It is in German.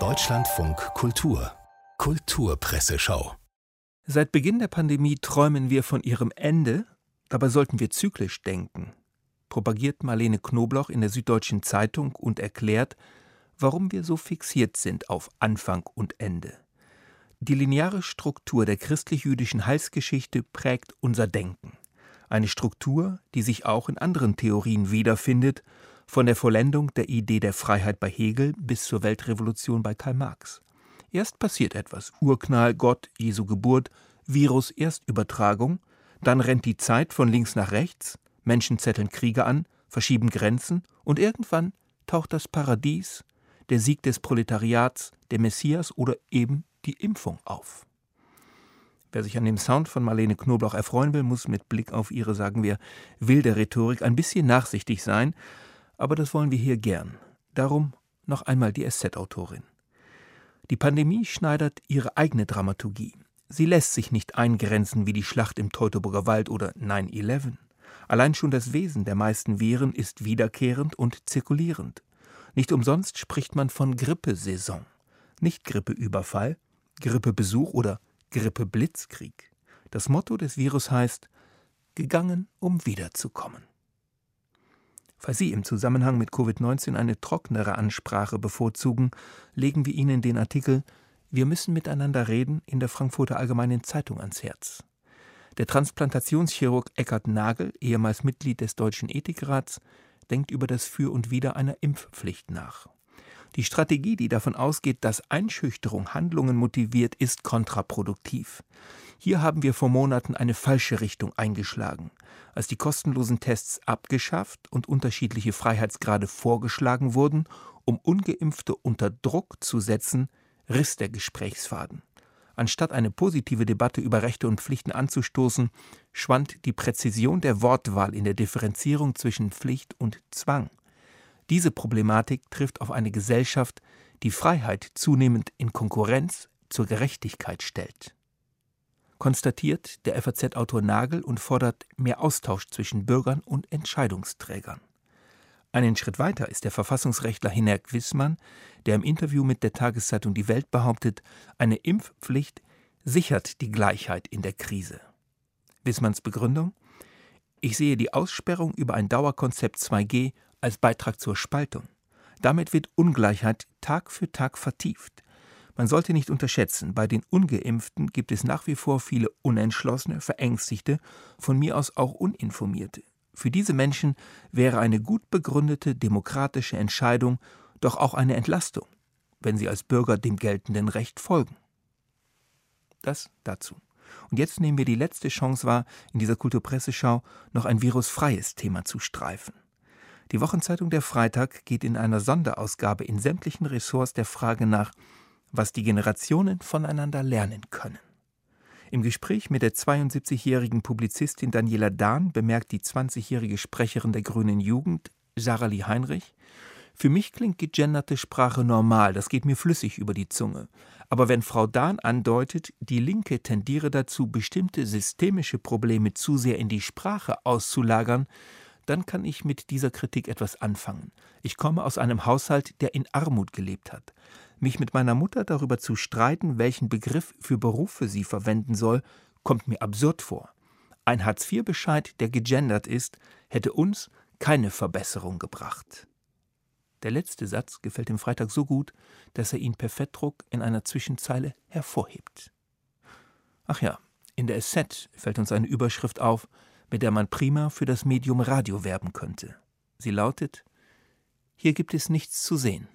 Deutschlandfunk Kultur Kulturpresseschau Seit Beginn der Pandemie träumen wir von ihrem Ende, dabei sollten wir zyklisch denken, propagiert Marlene Knobloch in der Süddeutschen Zeitung und erklärt, warum wir so fixiert sind auf Anfang und Ende. Die lineare Struktur der christlich-jüdischen Heilsgeschichte prägt unser Denken. Eine Struktur, die sich auch in anderen Theorien wiederfindet, von der Vollendung der Idee der Freiheit bei Hegel bis zur Weltrevolution bei Karl Marx. Erst passiert etwas: Urknall, Gott, Jesu Geburt, Virus, Erstübertragung. Dann rennt die Zeit von links nach rechts, Menschen zetteln Kriege an, verschieben Grenzen und irgendwann taucht das Paradies, der Sieg des Proletariats, der Messias oder eben die Impfung auf. Wer sich an dem Sound von Marlene Knoblauch erfreuen will, muss mit Blick auf ihre, sagen wir, wilde Rhetorik ein bisschen nachsichtig sein, aber das wollen wir hier gern. Darum noch einmal die SZ-Autorin. Die Pandemie schneidert ihre eigene Dramaturgie. Sie lässt sich nicht eingrenzen wie die Schlacht im Teutoburger Wald oder 9-11. Allein schon das Wesen der meisten Viren ist wiederkehrend und zirkulierend. Nicht umsonst spricht man von Grippesaison. Nicht Grippeüberfall, Grippebesuch oder Grippeblitzkrieg. Das Motto des Virus heißt gegangen, um wiederzukommen. Falls Sie im Zusammenhang mit Covid-19 eine trockenere Ansprache bevorzugen, legen wir Ihnen den Artikel Wir müssen miteinander reden in der Frankfurter Allgemeinen Zeitung ans Herz. Der Transplantationschirurg Eckhard Nagel, ehemals Mitglied des Deutschen Ethikrats, denkt über das Für und Wider einer Impfpflicht nach. Die Strategie, die davon ausgeht, dass Einschüchterung Handlungen motiviert, ist kontraproduktiv. Hier haben wir vor Monaten eine falsche Richtung eingeschlagen. Als die kostenlosen Tests abgeschafft und unterschiedliche Freiheitsgrade vorgeschlagen wurden, um ungeimpfte unter Druck zu setzen, riss der Gesprächsfaden. Anstatt eine positive Debatte über Rechte und Pflichten anzustoßen, schwand die Präzision der Wortwahl in der Differenzierung zwischen Pflicht und Zwang. Diese Problematik trifft auf eine Gesellschaft, die Freiheit zunehmend in Konkurrenz zur Gerechtigkeit stellt konstatiert der FAZ-Autor Nagel und fordert mehr Austausch zwischen Bürgern und Entscheidungsträgern. Einen Schritt weiter ist der Verfassungsrechtler Hinerk Wissmann, der im Interview mit der Tageszeitung Die Welt behauptet, eine Impfpflicht sichert die Gleichheit in der Krise. Wissmanns Begründung? Ich sehe die Aussperrung über ein Dauerkonzept 2G als Beitrag zur Spaltung. Damit wird Ungleichheit Tag für Tag vertieft. Man sollte nicht unterschätzen, bei den ungeimpften gibt es nach wie vor viele unentschlossene, verängstigte, von mir aus auch uninformierte. Für diese Menschen wäre eine gut begründete demokratische Entscheidung doch auch eine Entlastung, wenn sie als Bürger dem geltenden Recht folgen. Das dazu. Und jetzt nehmen wir die letzte Chance wahr, in dieser Kulturpresseschau noch ein virusfreies Thema zu streifen. Die Wochenzeitung Der Freitag geht in einer Sonderausgabe in sämtlichen Ressorts der Frage nach, was die Generationen voneinander lernen können. Im Gespräch mit der 72-jährigen Publizistin Daniela Dahn bemerkt die 20-jährige Sprecherin der Grünen Jugend, Sarah Lee Heinrich, für mich klingt gegenderte Sprache normal, das geht mir flüssig über die Zunge. Aber wenn Frau Dahn andeutet, die Linke tendiere dazu, bestimmte systemische Probleme zu sehr in die Sprache auszulagern, dann kann ich mit dieser Kritik etwas anfangen. Ich komme aus einem Haushalt, der in Armut gelebt hat. Mich mit meiner Mutter darüber zu streiten, welchen Begriff für Berufe sie verwenden soll, kommt mir absurd vor. Ein Hartz-IV-Bescheid, der gegendert ist, hätte uns keine Verbesserung gebracht. Der letzte Satz gefällt dem Freitag so gut, dass er ihn per Fettdruck in einer Zwischenzeile hervorhebt. Ach ja, in der SZ fällt uns eine Überschrift auf, mit der man prima für das Medium Radio werben könnte. Sie lautet Hier gibt es nichts zu sehen.